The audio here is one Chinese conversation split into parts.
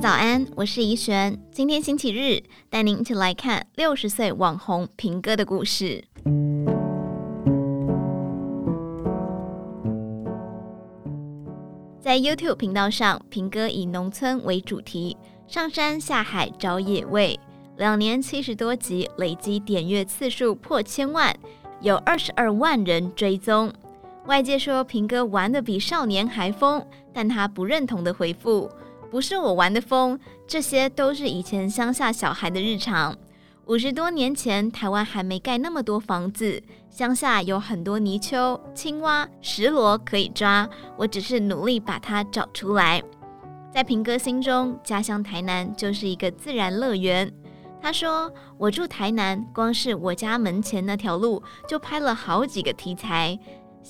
早安，我是怡璇。今天星期日，带您一起来看六十岁网红平哥的故事。在 YouTube 频道上，平哥以农村为主题，上山下海找野味，两年七十多集，累积点阅次数破千万，有二十二万人追踪。外界说平哥玩的比少年还疯，但他不认同的回复。不是我玩的疯，这些都是以前乡下小孩的日常。五十多年前，台湾还没盖那么多房子，乡下有很多泥鳅、青蛙、石螺可以抓。我只是努力把它找出来。在平哥心中，家乡台南就是一个自然乐园。他说：“我住台南，光是我家门前那条路就拍了好几个题材，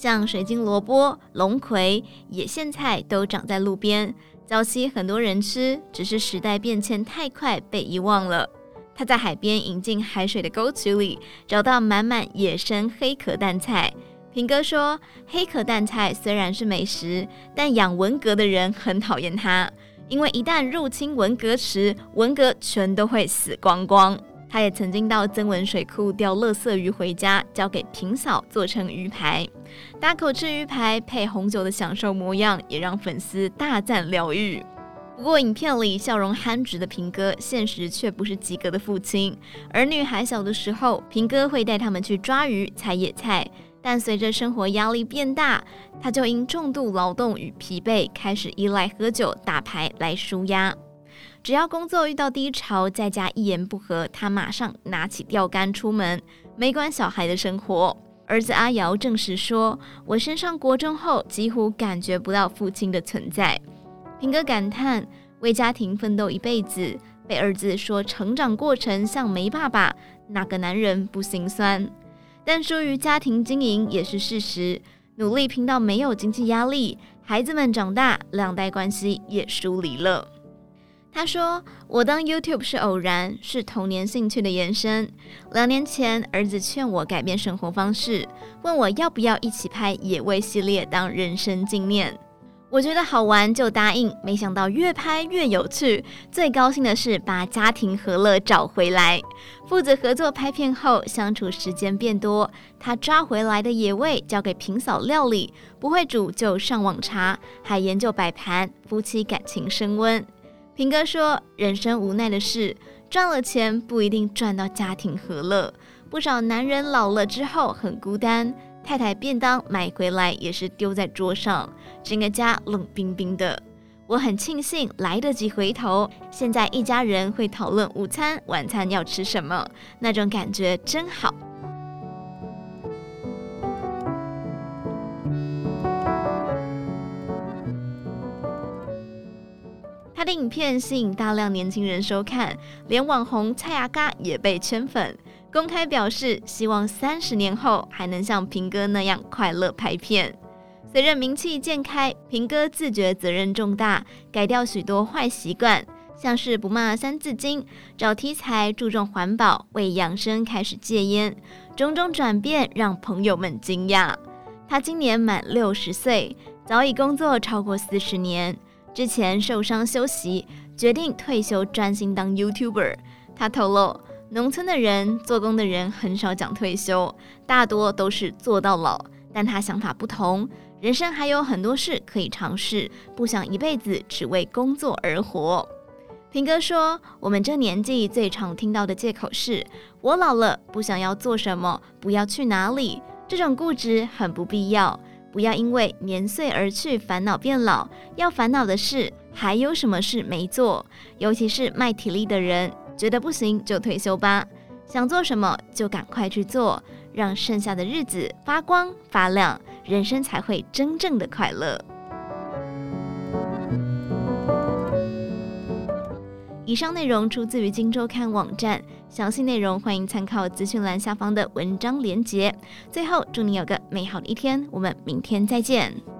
像水晶萝卜、龙葵、野苋菜都长在路边。”早期很多人吃，只是时代变迁太快被遗忘了。他在海边引进海水的沟渠里，找到满满野生黑壳蛋菜。平哥说，黑壳蛋菜虽然是美食，但养文蛤的人很讨厌它，因为一旦入侵文蛤池，文蛤全都会死光光。他也曾经到曾文水库钓垃圾鱼回家，交给平嫂做成鱼排。大口吃鱼排配红酒的享受模样，也让粉丝大赞疗愈。不过，影片里笑容憨直的平哥，现实却不是及格的父亲。儿女还小的时候，平哥会带他们去抓鱼、采野菜，但随着生活压力变大，他就因重度劳动与疲惫，开始依赖喝酒、打牌来舒压。只要工作遇到低潮，在家一言不合，他马上拿起钓竿出门，没管小孩的生活。儿子阿瑶证实说：“我升上国中后，几乎感觉不到父亲的存在。”平哥感叹：“为家庭奋斗一辈子，被儿子说成长过程像没爸爸，哪个男人不心酸？但疏于家庭经营也是事实。努力拼到没有经济压力，孩子们长大，两代关系也疏离了。”他说：“我当 YouTube 是偶然，是童年兴趣的延伸。两年前，儿子劝我改变生活方式，问我要不要一起拍野味系列当人生纪念。我觉得好玩就答应，没想到越拍越有趣。最高兴的是把家庭和乐找回来。父子合作拍片后，相处时间变多。他抓回来的野味交给平嫂料理，不会煮就上网查，还研究摆盘，夫妻感情升温。”平哥说：“人生无奈的是，赚了钱不一定赚到家庭和乐。不少男人老了之后很孤单，太太便当买回来也是丢在桌上，整个家冷冰冰的。我很庆幸来得及回头，现在一家人会讨论午餐、晚餐要吃什么，那种感觉真好。”他的影片吸引大量年轻人收看，连网红蔡阿嘎也被圈粉，公开表示希望三十年后还能像平哥那样快乐拍片。随着名气渐开，平哥自觉责任重大，改掉许多坏习惯，像是不骂三字经，找题材注重环保，为养生开始戒烟，种种转变让朋友们惊讶。他今年满六十岁，早已工作超过四十年。之前受伤休息，决定退休专心当 YouTuber。他透露，农村的人做工的人很少讲退休，大多都是做到老。但他想法不同，人生还有很多事可以尝试，不想一辈子只为工作而活。平哥说：“我们这年纪最常听到的借口是，我老了，不想要做什么，不要去哪里。这种固执很不必要。”不要因为年岁而去烦恼变老，要烦恼的是还有什么事没做。尤其是卖体力的人，觉得不行就退休吧，想做什么就赶快去做，让剩下的日子发光发亮，人生才会真正的快乐。以上内容出自于《今周刊》网站，详细内容欢迎参考资讯栏下方的文章连接。最后，祝你有个美好的一天，我们明天再见。